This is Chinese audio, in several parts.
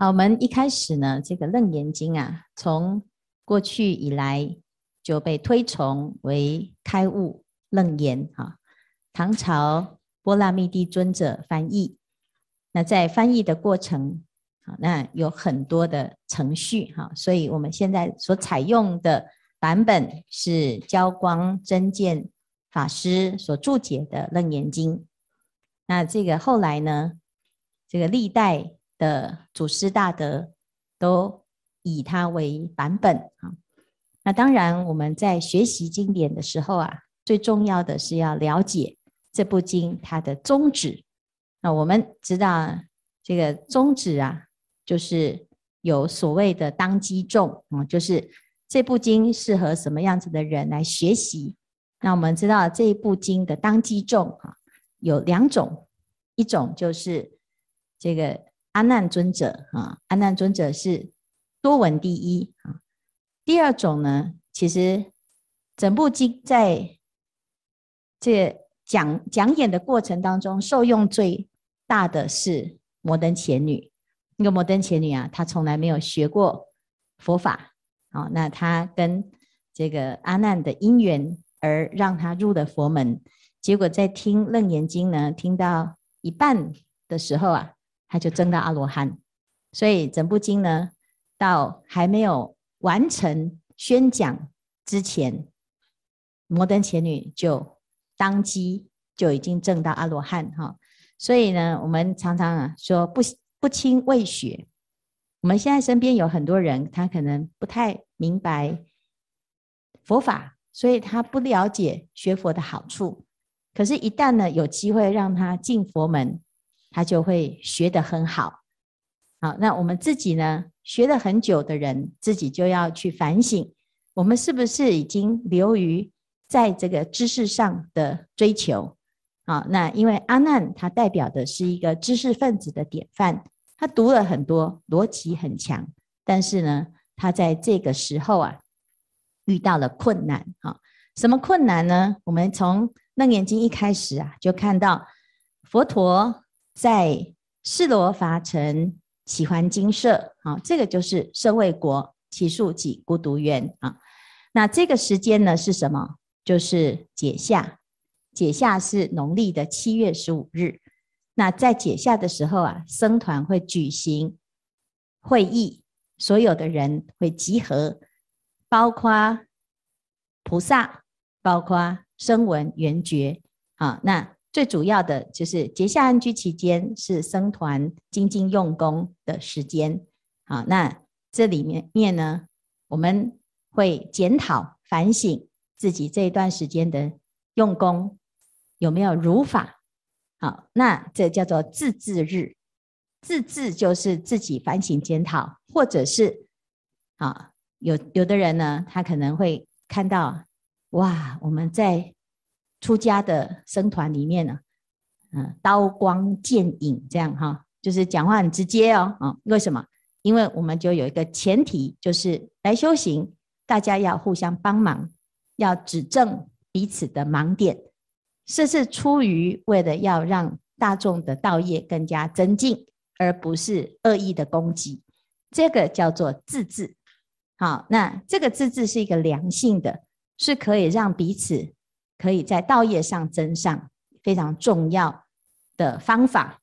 好，我们一开始呢，这个《楞严经》啊，从过去以来就被推崇为开悟楞严啊。唐朝波罗蜜帝尊者翻译，那在翻译的过程，啊，那有很多的程序哈，所以我们现在所采用的版本是焦光真见法师所注解的《楞严经》。那这个后来呢，这个历代。的祖师大德都以它为版本啊。那当然，我们在学习经典的时候啊，最重要的是要了解这部经它的宗旨。那我们知道这个宗旨啊，就是有所谓的当机众啊，就是这部经适合什么样子的人来学习。那我们知道这一部经的当机众啊，有两种，一种就是这个。阿难尊者啊，阿难尊者是多闻第一啊。第二种呢，其实整部经在这讲讲演的过程当中，受用最大的是摩登伽女。那个摩登伽女啊，她从来没有学过佛法啊，那她跟这个阿难的因缘而让她入了佛门。结果在听《楞严经》呢，听到一半的时候啊。他就证到阿罗汉，所以整部经呢，到还没有完成宣讲之前，摩登伽女就当机就已经证到阿罗汉哈。所以呢，我们常常啊说不不轻未学。我们现在身边有很多人，他可能不太明白佛法，所以他不了解学佛的好处。可是，一旦呢有机会让他进佛门，他就会学得很好，好，那我们自己呢，学了很久的人，自己就要去反省，我们是不是已经流于在这个知识上的追求？好，那因为阿难他代表的是一个知识分子的典范，他读了很多，逻辑很强，但是呢，他在这个时候啊，遇到了困难。好，什么困难呢？我们从《楞严经》一开始啊，就看到佛陀。在世罗伐城起还精舍，啊，这个就是舍卫国只树给孤独园啊。那这个时间呢是什么？就是解夏，解夏是农历的七月十五日。那在解夏的时候啊，僧团会举行会议，所有的人会集合，包括菩萨，包括声闻缘觉啊，那。最主要的就是结夏安居期间是僧团精进用功的时间，好，那这里面面呢，我们会检讨反省自己这一段时间的用功有没有如法，好，那这叫做自恣日，自恣就是自己反省检讨，或者是啊，有有的人呢，他可能会看到哇，我们在。出家的僧团里面呢，嗯，刀光剑影这样哈，就是讲话很直接哦，啊，为什么？因为我们就有一个前提，就是来修行，大家要互相帮忙，要指正彼此的盲点，这是出于为了要让大众的道业更加增进，而不是恶意的攻击。这个叫做自治。好，那这个自治是一个良性的，是可以让彼此。可以在道业上增上非常重要的方法，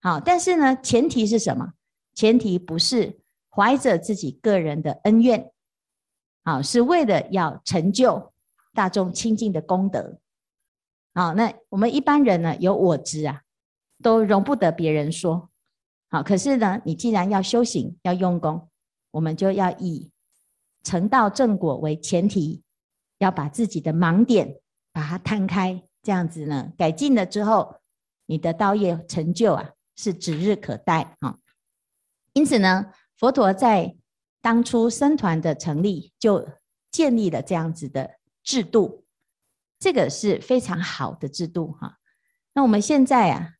好，但是呢，前提是什么？前提不是怀着自己个人的恩怨，好，是为了要成就大众清净的功德。好，那我们一般人呢，有我执啊，都容不得别人说。好，可是呢，你既然要修行，要用功，我们就要以成道正果为前提，要把自己的盲点。把它摊开，这样子呢，改进了之后，你的道业成就啊，是指日可待啊。因此呢，佛陀在当初僧团的成立，就建立了这样子的制度，这个是非常好的制度哈。那我们现在啊，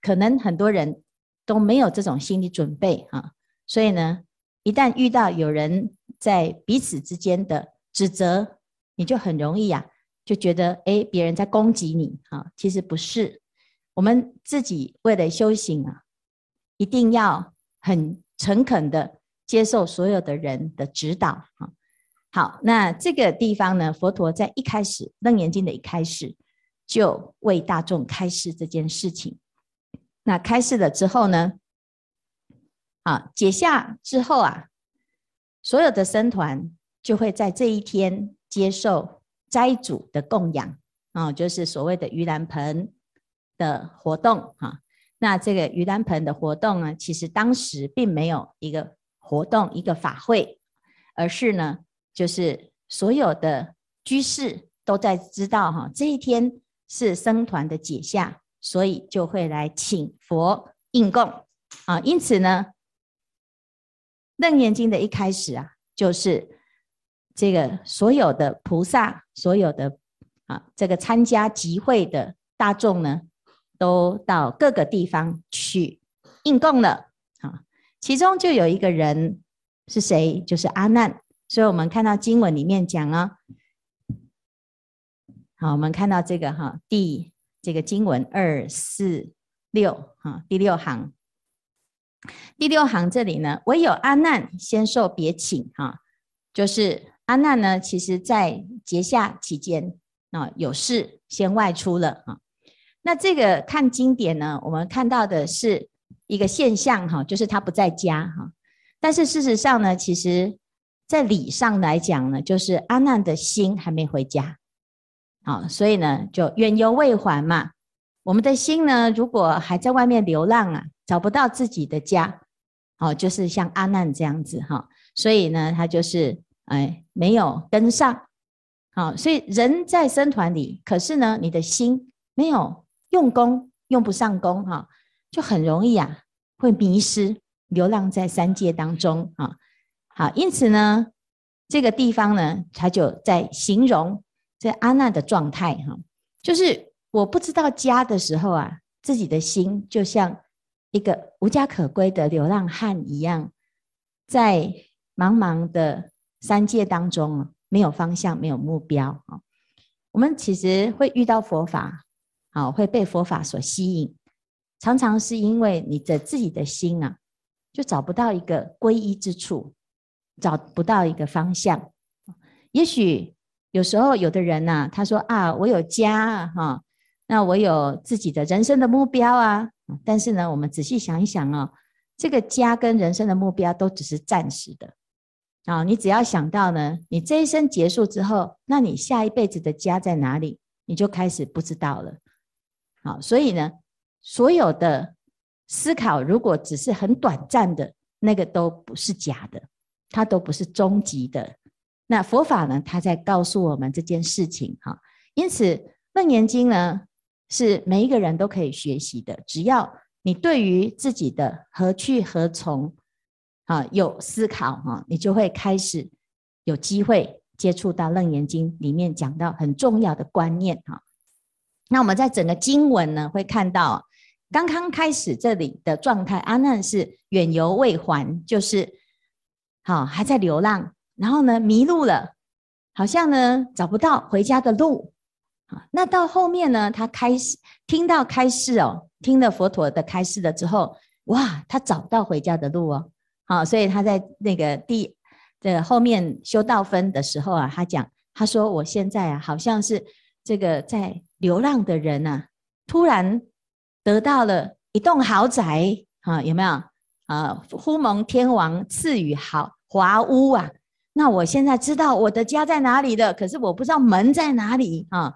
可能很多人都没有这种心理准备哈，所以呢，一旦遇到有人在彼此之间的指责，你就很容易呀。就觉得哎，别人在攻击你哈，其实不是。我们自己为了修行啊，一定要很诚恳的接受所有的人的指导啊。好，那这个地方呢，佛陀在一开始《楞严经》的一开始就为大众开示这件事情。那开示了之后呢，啊，解下之后啊，所有的僧团就会在这一天接受斋主的供养啊，就是所谓的盂兰盆的活动哈。那这个盂兰盆的活动呢，其实当时并没有一个活动一个法会，而是呢，就是所有的居士都在知道哈，这一天是僧团的解下。所以就会来请佛应供啊，因此呢，《楞严经》的一开始啊，就是这个所有的菩萨，所有的啊这个参加集会的大众呢，都到各个地方去应供了啊。其中就有一个人是谁？就是阿难。所以我们看到经文里面讲啊，好，我们看到这个哈第。这个经文二四六哈，第六行，第六行这里呢，唯有阿难先受别请哈，就是阿难呢，其实在节下期间啊，有事先外出了啊。那这个看经典呢，我们看到的是一个现象哈，就是他不在家哈。但是事实上呢，其实在理上来讲呢，就是阿难的心还没回家。好，所以呢，就远游未还嘛。我们的心呢，如果还在外面流浪啊，找不到自己的家，哦，就是像阿难这样子哈。所以呢，他就是哎，没有跟上。好，所以人在僧团里，可是呢，你的心没有用功，用不上功哈，就很容易啊，会迷失，流浪在三界当中啊。好，因此呢，这个地方呢，他就在形容。这阿难的状态哈，就是我不知道家的时候啊，自己的心就像一个无家可归的流浪汉一样，在茫茫的三界当中啊没有方向，没有目标啊。我们其实会遇到佛法，啊，会被佛法所吸引，常常是因为你的自己的心啊，就找不到一个皈依之处，找不到一个方向，也许。有时候，有的人呐、他说啊，我有家啊哈，那我有自己的人生的目标啊。但是呢，我们仔细想一想哦，这个家跟人生的目标都只是暂时的啊。你只要想到呢，你这一生结束之后，那你下一辈子的家在哪里，你就开始不知道了。好，所以呢，所有的思考如果只是很短暂的，那个都不是假的，它都不是终极的。那佛法呢，它在告诉我们这件事情哈，因此《楞严经》呢是每一个人都可以学习的，只要你对于自己的何去何从啊有思考哈，你就会开始有机会接触到《楞严经》里面讲到很重要的观念哈。那我们在整个经文呢会看到，刚刚开始这里的状态，阿难是远游未还，就是好还在流浪。然后呢，迷路了，好像呢找不到回家的路。那到后面呢，他开始听到开示哦，听了佛陀的开示了之后，哇，他找到回家的路哦。啊，所以他在那个第的后面修道分的时候啊，他讲，他说我现在啊，好像是这个在流浪的人啊，突然得到了一栋豪宅啊，有没有啊？忽蒙天王赐予豪华屋啊。那我现在知道我的家在哪里了，可是我不知道门在哪里啊，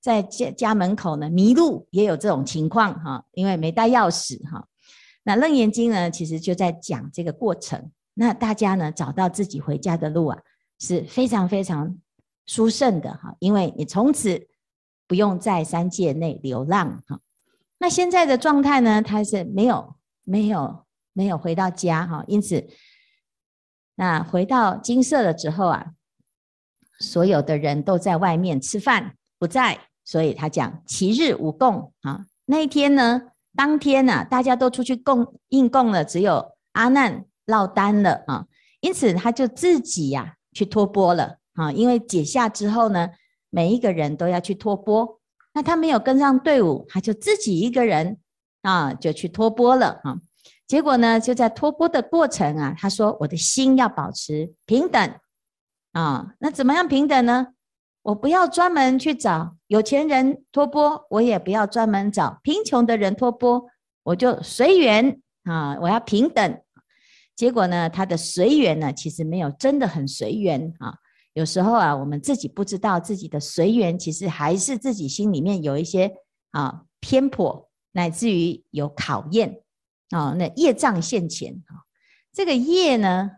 在家家门口呢迷路也有这种情况哈，因为没带钥匙哈。那《楞严经》呢，其实就在讲这个过程。那大家呢找到自己回家的路啊，是非常非常殊胜的哈，因为你从此不用在三界内流浪哈。那现在的状态呢，他是没有没有没有回到家哈，因此。那回到精舍了之后啊，所有的人都在外面吃饭，不在，所以他讲其日无供啊。那一天呢，当天呢、啊，大家都出去供应供了，只有阿难落单了啊。因此他就自己呀、啊、去托钵了啊。因为解夏之后呢，每一个人都要去托钵，那他没有跟上队伍，他就自己一个人啊就去托钵了啊。结果呢，就在托钵的过程啊，他说我的心要保持平等啊。那怎么样平等呢？我不要专门去找有钱人托钵，我也不要专门找贫穷的人托钵，我就随缘啊。我要平等。结果呢，他的随缘呢，其实没有真的很随缘啊。有时候啊，我们自己不知道自己的随缘，其实还是自己心里面有一些啊偏颇，乃至于有考验。啊、那业障现前啊，这个业呢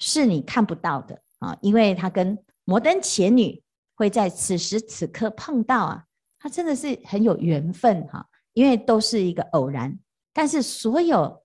是你看不到的啊，因为他跟摩登伽女会在此时此刻碰到啊，他真的是很有缘分哈，因为都是一个偶然。但是所有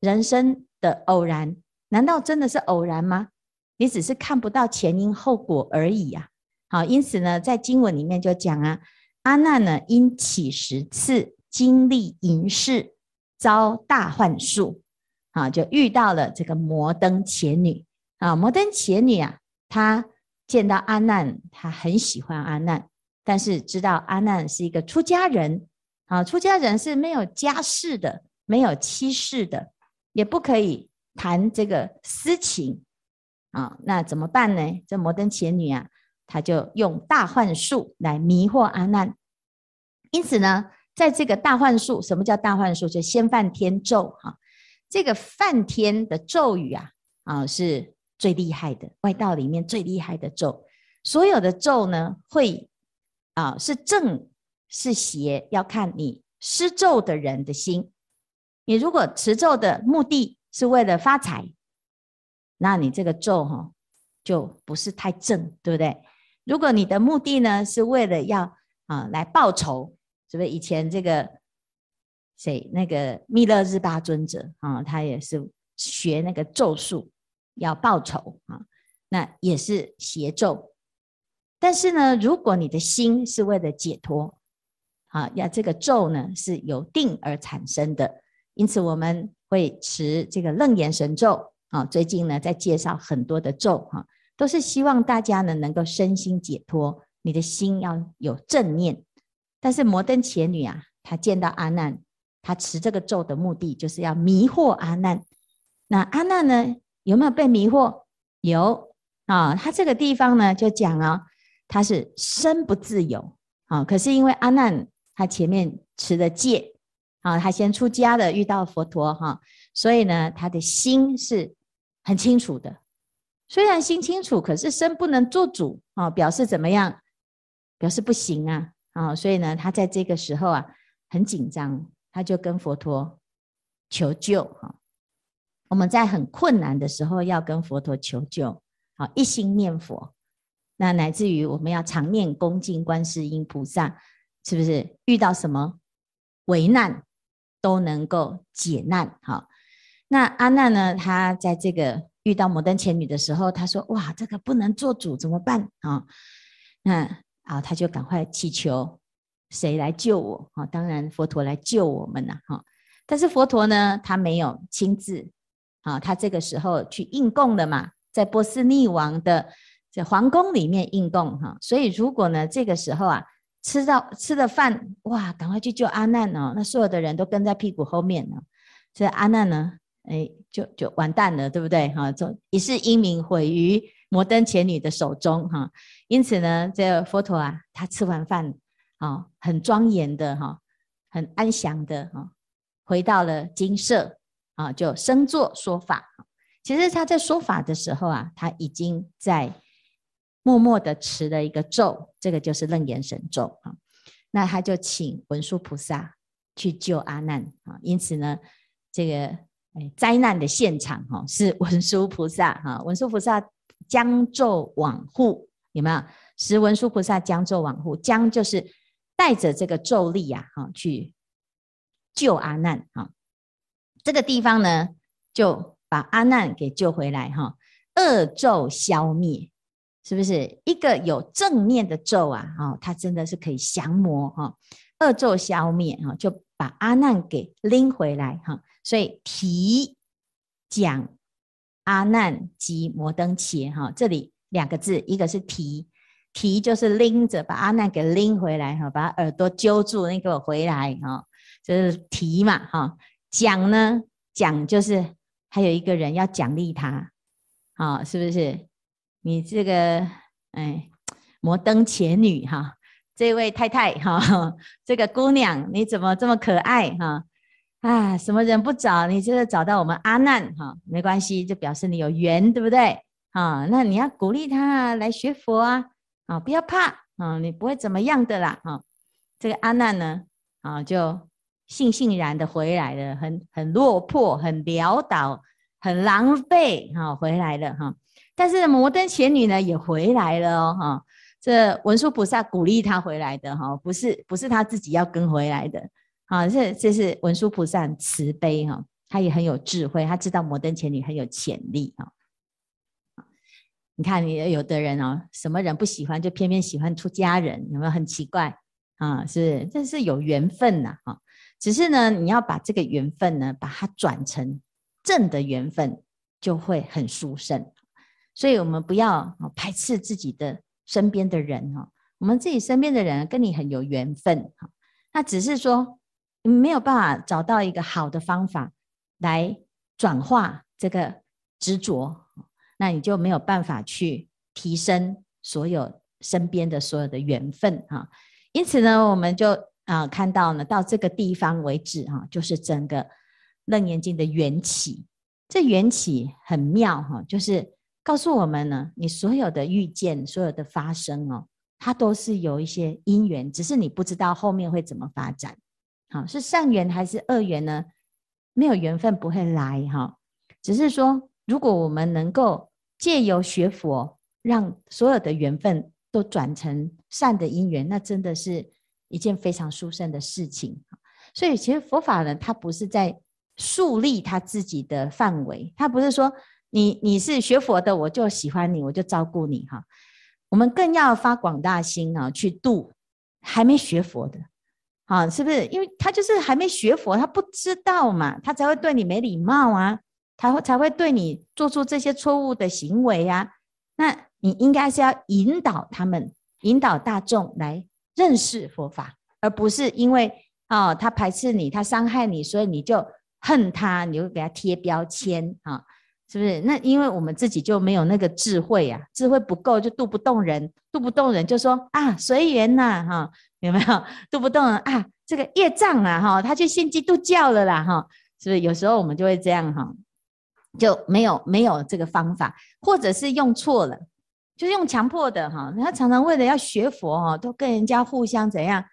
人生的偶然，难道真的是偶然吗？你只是看不到前因后果而已啊。好，因此呢，在经文里面就讲啊，阿难呢因起十次经历淫事。遭大幻术，啊，就遇到了这个摩登伽女啊。摩登伽女啊，她见到阿难，他很喜欢阿难，但是知道阿难是一个出家人啊，出家人是没有家室的，没有妻室的，也不可以谈这个私情啊。那怎么办呢？这摩登伽女啊，她就用大幻术来迷惑阿难，因此呢。在这个大幻术，什么叫大幻术？就先梵天咒哈，这个梵天的咒语啊啊是最厉害的，外道里面最厉害的咒。所有的咒呢，会啊是正是邪，要看你施咒的人的心。你如果持咒的目的是为了发财，那你这个咒哈就不是太正，对不对？如果你的目的呢是为了要啊来报仇。是不是以前这个谁那个弥勒日巴尊者啊，他也是学那个咒术要报仇啊，那也是邪咒。但是呢，如果你的心是为了解脱啊，要这个咒呢是由定而产生的，因此我们会持这个楞严神咒啊。最近呢在介绍很多的咒哈，都是希望大家呢能够身心解脱，你的心要有正念。但是摩登伽女啊，她见到阿难，她持这个咒的目的就是要迷惑阿难。那阿难呢，有没有被迷惑？有啊。他这个地方呢，就讲啊，他是身不自由啊。可是因为阿难他前面持的戒啊，他先出家的，遇到佛陀哈，所以呢，他的心是很清楚的。虽然心清楚，可是身不能做主啊，表示怎么样？表示不行啊。啊，所以呢，他在这个时候啊，很紧张，他就跟佛陀求救哈。我们在很困难的时候要跟佛陀求救，好，一心念佛，那乃至于我们要常念恭敬观世音菩萨，是不是遇到什么危难都能够解难？好，那阿难呢，他在这个遇到摩登伽女的时候，他说：“哇，这个不能做主，怎么办？”啊，那。啊，他就赶快祈求谁来救我啊？当然佛陀来救我们了哈。但是佛陀呢，他没有亲自啊，他这个时候去应供了嘛，在波斯匿王的这皇宫里面应供哈。所以如果呢，这个时候啊，吃到吃了饭，哇，赶快去救阿难哦，那所有的人都跟在屁股后面呢。这阿难呢，哎，就就完蛋了，对不对？哈，就一世英名毁于摩登伽女的手中哈。因此呢，这个佛陀啊，他吃完饭啊，很庄严的哈，很安详的哈，回到了精舍啊，就升座说法。其实他在说法的时候啊，他已经在默默的持了一个咒，这个就是楞严神咒啊。那他就请文殊菩萨去救阿难啊。因此呢，这个灾难的现场哈，是文殊菩萨哈，文殊菩萨将咒往护。有没有？时文殊菩萨将咒往护，将就是带着这个咒力啊，哈，去救阿难哈。这个地方呢，就把阿难给救回来哈。恶咒消灭，是不是一个有正面的咒啊？哈，它真的是可以降魔哈。恶咒消灭哈，就把阿难给拎回来哈。所以提讲阿难及摩登伽哈，这里。两个字，一个是提，提就是拎着，把阿难给拎回来哈，把耳朵揪住，你给我回来哈，就是提嘛哈。奖呢，奖就是还有一个人要奖励他，啊，是不是？你这个哎，摩登前女哈，这位太太哈，这个姑娘你怎么这么可爱哈？啊，什么人不找？你就是找到我们阿难哈，没关系，就表示你有缘，对不对？啊，那你要鼓励他来学佛啊，啊，不要怕啊，你不会怎么样的啦，哈。这个阿难呢，啊，就悻悻然的回来了，很很落魄，很潦倒，很狼狈，哈，回来了哈。但是摩登伽女呢，也回来了哦，哈。这文殊菩萨鼓励他回来的，哈，不是不是他自己要跟回来的。啊，这这是文殊菩萨慈悲哈，他也很有智慧，他知道摩登伽女很有潜力哈。你看，你有的人哦，什么人不喜欢，就偏偏喜欢出家人，有没有很奇怪啊？是，这是有缘分呐哈。只是呢，你要把这个缘分呢，把它转成正的缘分，就会很殊胜。所以我们不要排斥自己的身边的人哈，我们自己身边的人跟你很有缘分哈，那只是说。你没有办法找到一个好的方法来转化这个执着，那你就没有办法去提升所有身边的所有的缘分哈。因此呢，我们就啊看到呢，到这个地方为止哈，就是整个楞严经的缘起。这缘起很妙哈，就是告诉我们呢，你所有的遇见、所有的发生哦，它都是有一些因缘，只是你不知道后面会怎么发展。好，是善缘还是恶缘呢？没有缘分不会来哈。只是说，如果我们能够借由学佛，让所有的缘分都转成善的因缘，那真的是一件非常殊胜的事情。所以，其实佛法呢，它不是在树立他自己的范围，它不是说你你是学佛的，我就喜欢你，我就照顾你哈。我们更要发广大心啊，去度还没学佛的。啊，是不是？因为他就是还没学佛，他不知道嘛，他才会对你没礼貌啊，他会才会对你做出这些错误的行为呀、啊。那你应该是要引导他们，引导大众来认识佛法，而不是因为啊他排斥你，他伤害你，所以你就恨他，你就给他贴标签啊，是不是？那因为我们自己就没有那个智慧啊，智慧不够就渡不动人，渡不动人就说啊随缘呐哈。有没有 渡不动人啊？这个业障啊，哈，他去信基督教了啦，哈，是不是？有时候我们就会这样哈，就没有没有这个方法，或者是用错了，就是用强迫的哈。他常常为了要学佛哈，都跟人家互相怎样，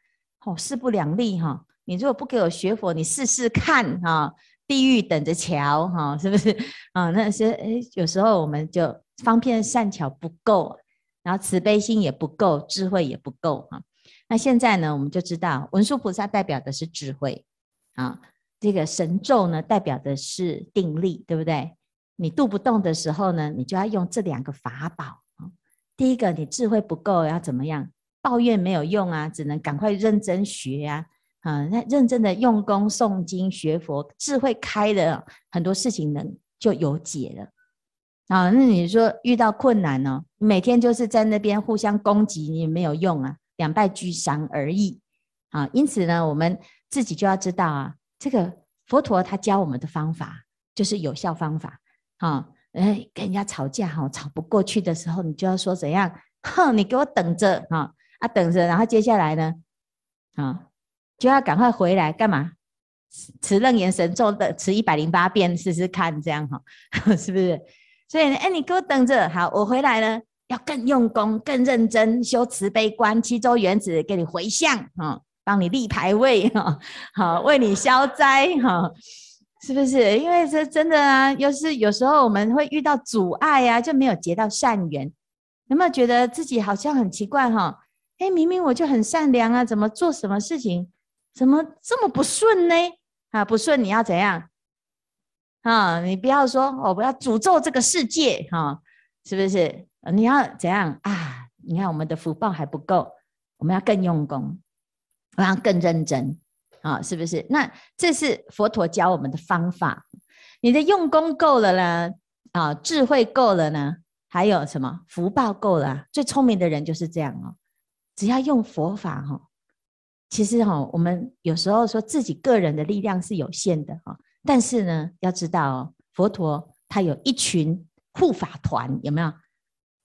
哦，势不两立哈。你如果不给我学佛，你试试看哈，地狱等着瞧哈，是不是？啊，那些诶，有时候我们就方便善巧不够，然后慈悲心也不够，智慧也不够哈。那现在呢，我们就知道文殊菩萨代表的是智慧啊，这个神咒呢代表的是定力，对不对？你度不动的时候呢，你就要用这两个法宝。第一个，你智慧不够，要怎么样？抱怨没有用啊，只能赶快认真学呀啊，那认真的用功诵经学佛，智慧开了，很多事情能就有解了啊。那你说遇到困难呢，每天就是在那边互相攻击，你也没有用啊。两败俱伤而已啊！因此呢，我们自己就要知道啊，这个佛陀他教我们的方法就是有效方法啊。哎，跟人家吵架哈，吵不过去的时候，你就要说怎样？哼，你给我等着啊！啊，等着，然后接下来呢，啊，就要赶快回来干嘛？持楞严神咒的，持一百零八遍试试看，这样哈，是不是？所以呢，哎，你给我等着，好，我回来呢。要更用功、更认真修慈悲观，七周圆子给你回向啊，帮你立牌位哈，好为你消灾哈，是不是？因为这真的啊，又是有时候我们会遇到阻碍啊，就没有结到善缘。有没有觉得自己好像很奇怪哈？哎，明明我就很善良啊，怎么做什么事情，怎么这么不顺呢？啊，不顺你要怎样？啊，你不要说哦，不要诅咒这个世界哈，是不是？你要怎样啊？你看我们的福报还不够，我们要更用功，我要更认真啊，是不是？那这是佛陀教我们的方法。你的用功够了呢，啊，智慧够了呢，还有什么？福报够了。最聪明的人就是这样哦，只要用佛法哈。其实哈，我们有时候说自己个人的力量是有限的哈，但是呢，要知道哦，佛陀他有一群护法团，有没有？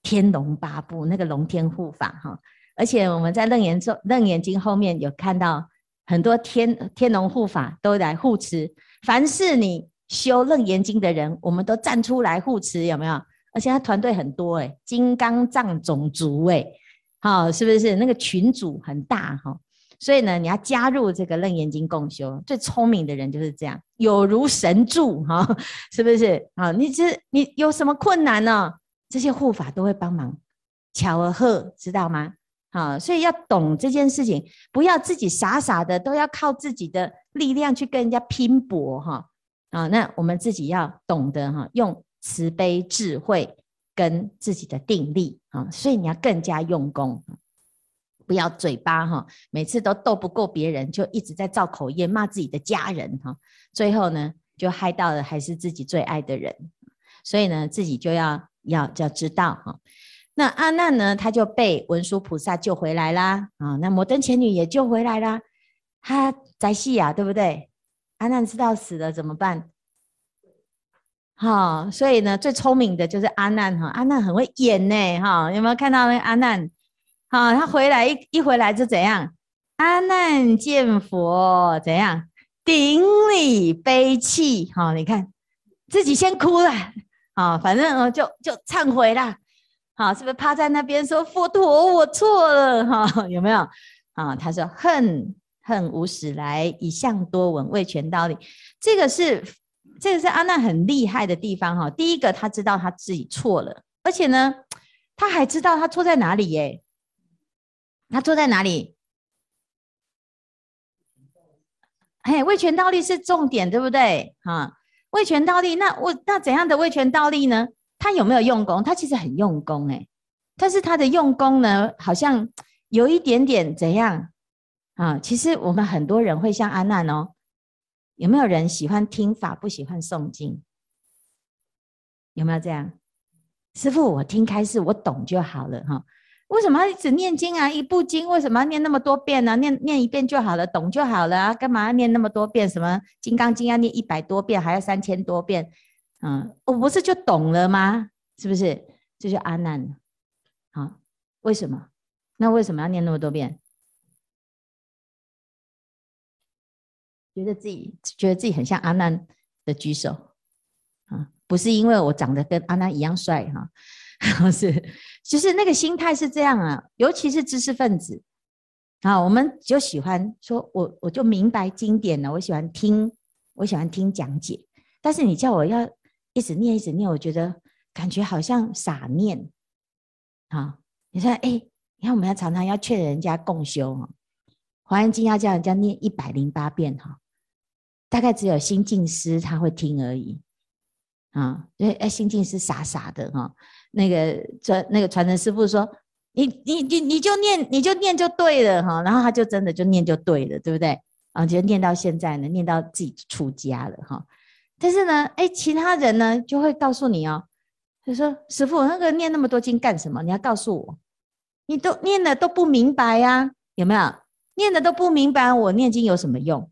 天龙八部那个龙天护法哈，而且我们在楞严咒、楞严经后面有看到很多天天龙护法都来护持，凡是你修楞严经的人，我们都站出来护持，有没有？而且他团队很多诶，金刚藏种族诶，好，是不是？那个群组很大哈，所以呢，你要加入这个楞严经共修，最聪明的人就是这样，有如神助哈，是不是？啊，你这你有什么困难呢？这些护法都会帮忙，巧而和，知道吗？好，所以要懂这件事情，不要自己傻傻的都要靠自己的力量去跟人家拼搏哈。啊，那我们自己要懂得哈，用慈悲智慧跟自己的定力啊，所以你要更加用功，不要嘴巴哈，每次都斗不过别人，就一直在造口业骂自己的家人哈，最后呢，就害到的还是自己最爱的人，所以呢，自己就要。要要知道哈，那阿难呢，他就被文殊菩萨救回来啦啊，那摩登伽女也救回来啦，他在戏呀，对不对？阿难知道死了怎么办？好，所以呢，最聪明的就是阿难哈，阿难很会演呢哈，有没有看到那个阿难？好，他回来一一回来就怎样？阿难见佛怎样？顶礼悲泣，好，你看自己先哭了。啊，反正哦，就就忏悔啦，啊，是不是趴在那边说佛陀，我错了哈？有没有？啊，他说恨恨无始来，一向多闻未全道理。这个是这个是阿难很厉害的地方哈。第一个，他知道他自己错了，而且呢，他还知道他错在哪里耶？他错在哪里？嘿，未全道力是重点，对不对？哈。未全道力，那我那怎样的未全道力呢？他有没有用功？他其实很用功诶，但是他的用功呢，好像有一点点怎样啊？其实我们很多人会像阿难哦，有没有人喜欢听法，不喜欢诵经？有没有这样？师父，我听开示，我懂就好了哈。为什么要一直念经啊？一部经为什么要念那么多遍呢？念念一遍就好了，懂就好了啊？干嘛要念那么多遍？什么《金刚经》要念一百多遍，还要三千多遍？嗯，我不是就懂了吗？是不是？这就阿难。好，为什么？那为什么要念那么多遍？觉得自己觉得自己很像阿难的举手啊？不是因为我长得跟阿难一样帅哈？是，其实那个心态是这样啊，尤其是知识分子啊，我们就喜欢说，我我就明白经典了，我喜欢听，我喜欢听讲解。但是你叫我要一直念一直念，我觉得感觉好像傻念啊。你说，哎，你看我们要常常要劝人家共修哈，华严经要叫人家念一百零八遍哈，大概只有心净师他会听而已啊，因为哎，心净师傻傻的哈。那个传那个传承师傅说：“你你你你就念你就念就对了哈。”然后他就真的就念就对了，对不对？啊，就念到现在呢，念到自己出家了哈。但是呢，哎，其他人呢就会告诉你哦，他说：“师傅，那个念那么多经干什么？你要告诉我，你都念的都不明白呀，有没有？念的都不明白，我念经有什么用？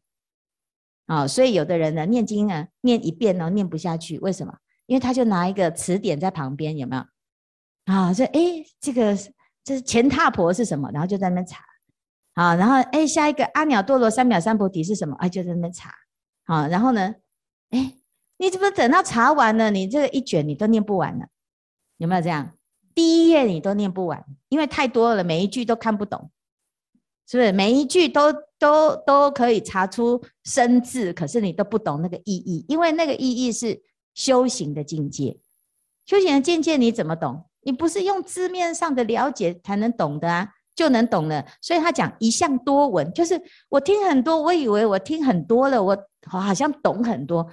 啊，所以有的人呢，念经呢，念一遍呢，念不下去，为什么？”因为他就拿一个词典在旁边，有没有啊？说哎，这个这是前踏婆是什么？然后就在那边查，好，然后哎，下一个阿耨多罗三藐三菩提是什么？哎，就在那边查，好，然后呢，哎，你怎么等到查完了，你这个一卷你都念不完了？有没有这样？第一页你都念不完，因为太多了，每一句都看不懂，是不是？每一句都都都可以查出生字，可是你都不懂那个意义，因为那个意义是。修行的境界，修行的境界你怎么懂？你不是用字面上的了解才能懂的啊，就能懂了。所以他讲一向多闻，就是我听很多，我以为我听很多了，我好像懂很多。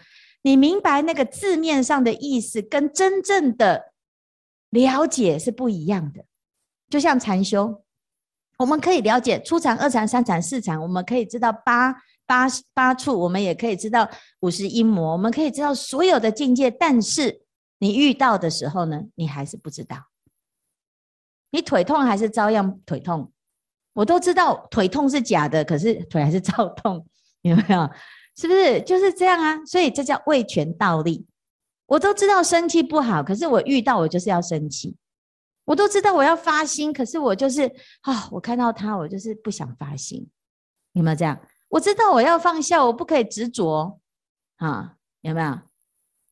你明白那个字面上的意思，跟真正的了解是不一样的。就像禅修，我们可以了解初禅、二禅、三禅、四禅，我们可以知道八。八八处，我们也可以知道五十一魔，我们可以知道所有的境界。但是你遇到的时候呢，你还是不知道。你腿痛还是照样腿痛，我都知道腿痛是假的，可是腿还是照痛，有没有？是不是就是这样啊？所以这叫为权倒立。我都知道生气不好，可是我遇到我就是要生气。我都知道我要发心，可是我就是啊、我看到他，我就是不想发心。有没有这样？我知道我要放下，我不可以执着啊，有没有？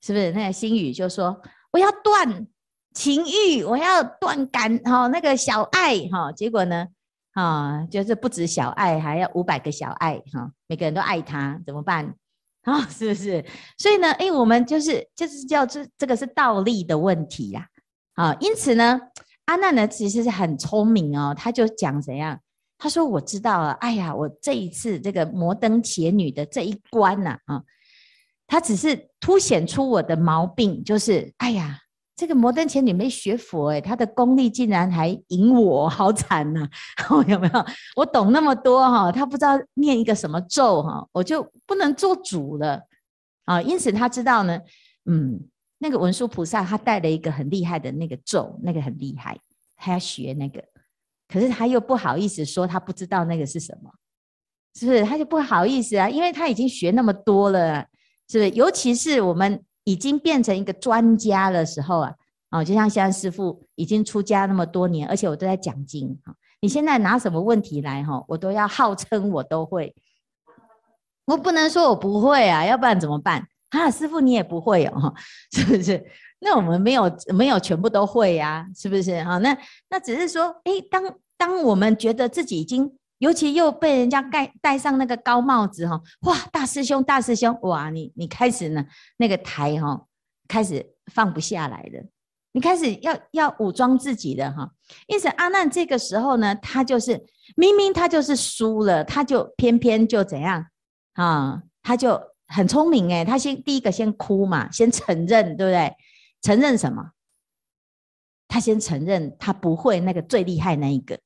是不是那个心语就说我要断情欲，我要断感哈、那个小爱哈、结果呢啊，就是不止小爱，还要五百个小爱哈、每个人都爱他，怎么办？啊、是不是？所以呢，哎，我们就是就是叫这这个是倒立的问题呀。啊，因此呢，阿难呢其实是很聪明哦，他就讲怎样？他说我知道了，哎呀，我这一次这个摩登伽女的这一关呐，啊，他只是凸显出我的毛病，就是哎呀，这个摩登前女没学佛哎，她的功力竟然还赢我，好惨呐！有没有？我懂那么多哈，他不知道念一个什么咒哈，我就不能做主了啊。因此他知道呢，嗯，那个文殊菩萨他带了一个很厉害的那个咒，那个很厉害，他要学那个，可是他又不好意思说他不知道那个是什么，是不是？他就不好意思啊，因为他已经学那么多了，是不是？尤其是我们。已经变成一个专家的时候啊，哦，就像现在师父已经出家那么多年，而且我都在讲经哈。你现在拿什么问题来哈，我都要号称我都会，我不能说我不会啊，要不然怎么办？啊，师父你也不会哦，是不是？那我们没有没有全部都会呀，是不是？哈，那那只是说，哎，当当我们觉得自己已经。尤其又被人家盖戴上那个高帽子哈，哇！大师兄，大师兄，哇！你你开始呢，那个台哈，开始放不下来了，你开始要要武装自己的哈。因此阿难这个时候呢，他就是明明他就是输了，他就偏偏就怎样啊？他就很聪明哎，他先第一个先哭嘛，先承认对不对？承认什么？他先承认他不会那个最厉害那一个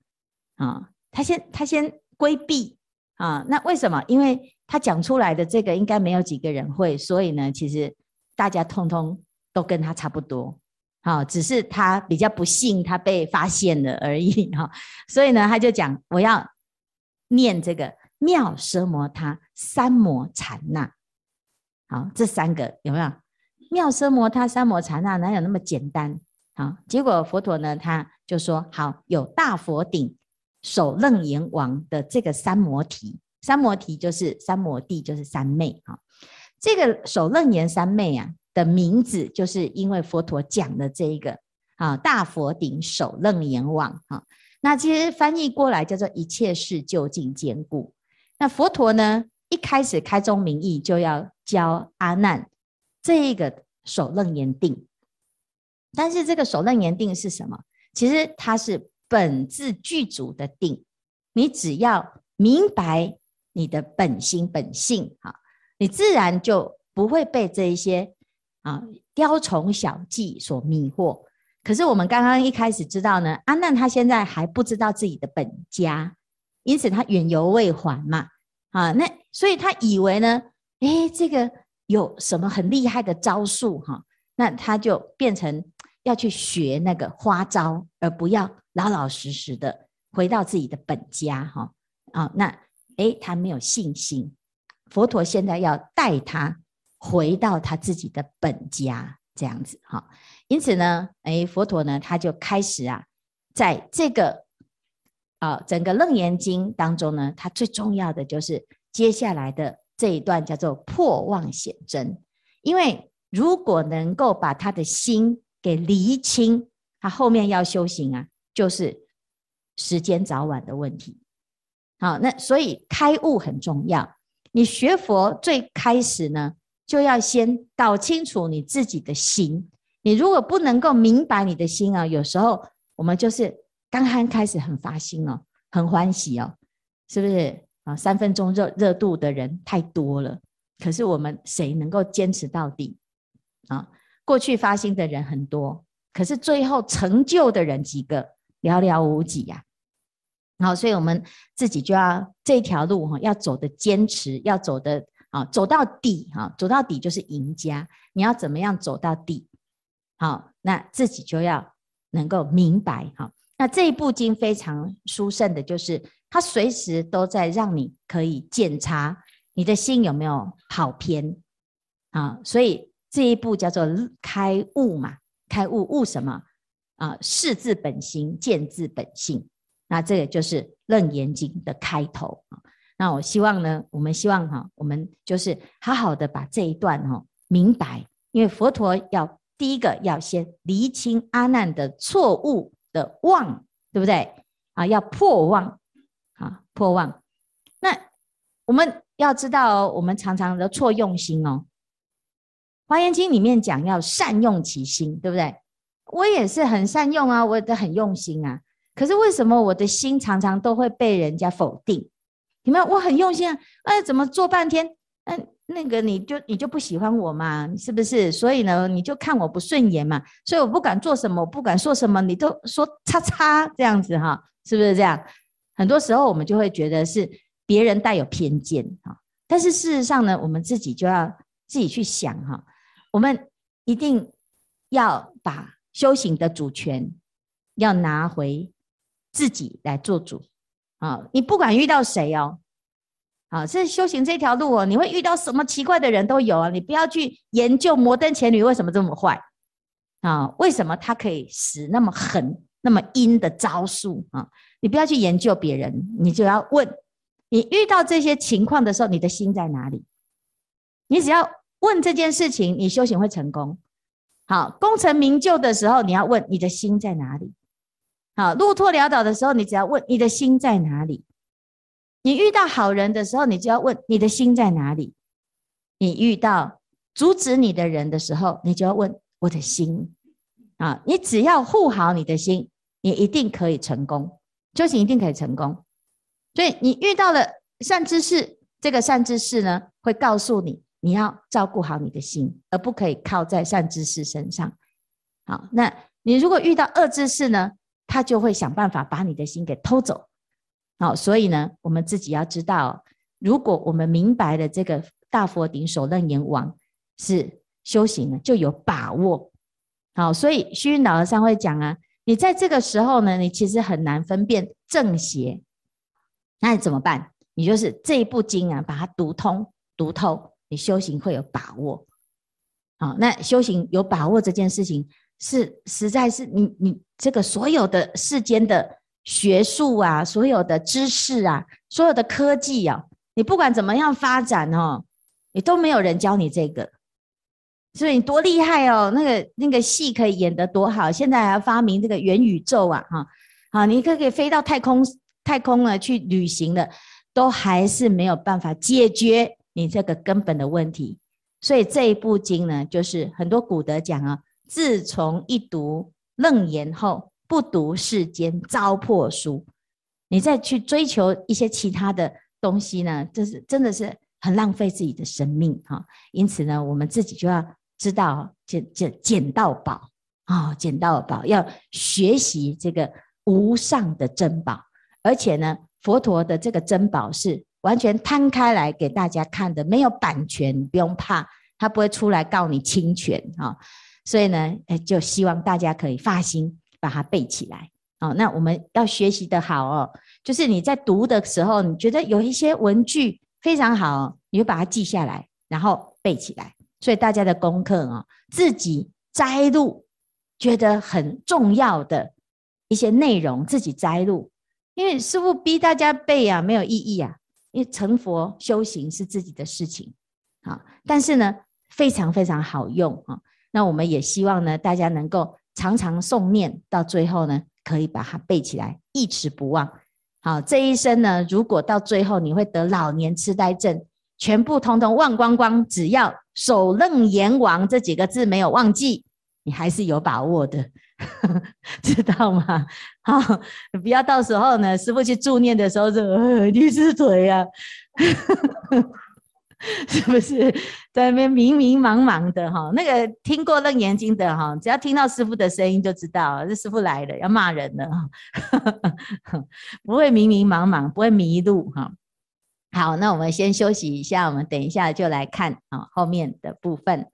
啊。他先他先规避啊，那为什么？因为他讲出来的这个应该没有几个人会，所以呢，其实大家通通都跟他差不多，好，只是他比较不幸，他被发现了而已哈。所以呢，他就讲我要念这个妙奢摩他三摩禅那，好，这三个有没有？妙奢摩他三摩禅那哪有那么简单？好，结果佛陀呢，他就说好，有大佛顶。首楞严王的这个三摩提，三摩提就是三摩地，就是三昧哈。这个首楞严三昧啊的名字，就是因为佛陀讲的这一个啊大佛顶首楞严王哈。那其实翻译过来叫做一切事究竟坚固。那佛陀呢一开始开宗明义就要教阿难这一个首楞严定，但是这个首楞严定是什么？其实它是。本自具足的定，你只要明白你的本心本性，哈，你自然就不会被这一些啊雕虫小技所迷惑。可是我们刚刚一开始知道呢，阿难他现在还不知道自己的本家，因此他远游未还嘛，啊，那所以他以为呢，诶，这个有什么很厉害的招数哈，那他就变成要去学那个花招，而不要。老老实实的回到自己的本家，哈啊，那诶，他没有信心。佛陀现在要带他回到他自己的本家，这样子哈。因此呢，诶，佛陀呢，他就开始啊，在这个啊整个楞严经当中呢，他最重要的就是接下来的这一段叫做破妄显真。因为如果能够把他的心给厘清，他后面要修行啊。就是时间早晚的问题。好，那所以开悟很重要。你学佛最开始呢，就要先搞清楚你自己的心。你如果不能够明白你的心啊，有时候我们就是刚刚开始很发心哦，很欢喜哦，是不是啊？三分钟热热度的人太多了，可是我们谁能够坚持到底啊？过去发心的人很多，可是最后成就的人几个？寥寥无几呀，好，所以我们自己就要这条路哈，要走的坚持，要走的啊，走到底哈，走到底就是赢家。你要怎么样走到底？好，那自己就要能够明白哈。那这一部经非常殊胜的，就是它随时都在让你可以检查你的心有没有跑偏啊？所以这一步叫做开悟嘛，开悟悟什么啊？识自本心，见自本性。那这个就是《楞严经》的开头啊。那我希望呢，我们希望哈，我们就是好好的把这一段哈明白，因为佛陀要第一个要先厘清阿难的错误的妄，对不对啊？要破妄啊，破妄。那我们要知道，我们常常的错用心哦。《华严经》里面讲要善用其心，对不对？我也是很善用啊，我也很用心啊。可是为什么我的心常常都会被人家否定？你们我很用心啊，哎，怎么做半天，嗯，那个你就你就不喜欢我嘛，是不是？所以呢，你就看我不顺眼嘛，所以我不敢做什么，我不敢说什么，你都说叉叉这样子哈，是不是这样？很多时候我们就会觉得是别人带有偏见哈，但是事实上呢，我们自己就要自己去想哈，我们一定要把修行的主权要拿回。自己来做主啊！你不管遇到谁哦，啊，这修行这条路哦，你会遇到什么奇怪的人都有啊！你不要去研究摩登前女为什么这么坏啊？为什么她可以使那么狠、那么阴的招数啊？你不要去研究别人，你就要问：你遇到这些情况的时候，你的心在哪里？你只要问这件事情，你修行会成功。好，功成名就的时候，你要问你的心在哪里？好，路脱潦倒的时候，你只要问你的心在哪里；你遇到好人的时候，你就要问你的心在哪里；你遇到阻止你的人的时候，你就要问我的心。啊，你只要护好你的心，你一定可以成功，修行一定可以成功。所以你遇到了善知识，这个善知识呢，会告诉你你要照顾好你的心，而不可以靠在善知识身上。好，那你如果遇到恶知识呢？他就会想办法把你的心给偷走，好，所以呢，我们自己要知道，如果我们明白了这个大佛顶首楞严王是修行呢，就有把握。好，所以虚云老和尚会讲啊，你在这个时候呢，你其实很难分辨正邪，那你怎么办？你就是这一部经啊，把它读通读透，你修行会有把握。好，那修行有把握这件事情。是，实在是你你这个所有的世间的学术啊，所有的知识啊，所有的科技啊，你不管怎么样发展哦，你都没有人教你这个，所以你多厉害哦，那个那个戏可以演得多好，现在还要发明这个元宇宙啊，哈，好，你可可以飞到太空太空了去旅行了，都还是没有办法解决你这个根本的问题，所以这一部经呢，就是很多古德讲啊。自从一读楞严后，不读世间糟粕书。你再去追求一些其他的东西呢，这是真的是很浪费自己的生命哈。因此呢，我们自己就要知道捡捡捡到宝啊，捡到宝要学习这个无上的珍宝，而且呢，佛陀的这个珍宝是完全摊开来给大家看的，没有版权，不用怕，他不会出来告你侵权啊。所以呢，就希望大家可以发心把它背起来。哦，那我们要学习的好哦，就是你在读的时候，你觉得有一些文句非常好，你就把它记下来，然后背起来。所以大家的功课啊，自己摘录觉得很重要的一些内容，自己摘录。因为师父逼大家背啊，没有意义啊。因为成佛修行是自己的事情啊，但是呢，非常非常好用啊。那我们也希望呢，大家能够常常诵念，到最后呢，可以把它背起来，一直不忘。好，这一生呢，如果到最后你会得老年痴呆症，全部通通忘光光，只要“首楞严王”这几个字没有忘记，你还是有把握的，知道吗？好，不要到时候呢，师傅去助念的时候说：“呃，你是谁呀？”是不是在那边迷迷茫茫的哈？那个听过楞严经的哈，只要听到师傅的声音就知道，这师傅来了，要骂人了哈，不会迷迷茫茫，不会迷路哈。好，那我们先休息一下，我们等一下就来看啊后面的部分。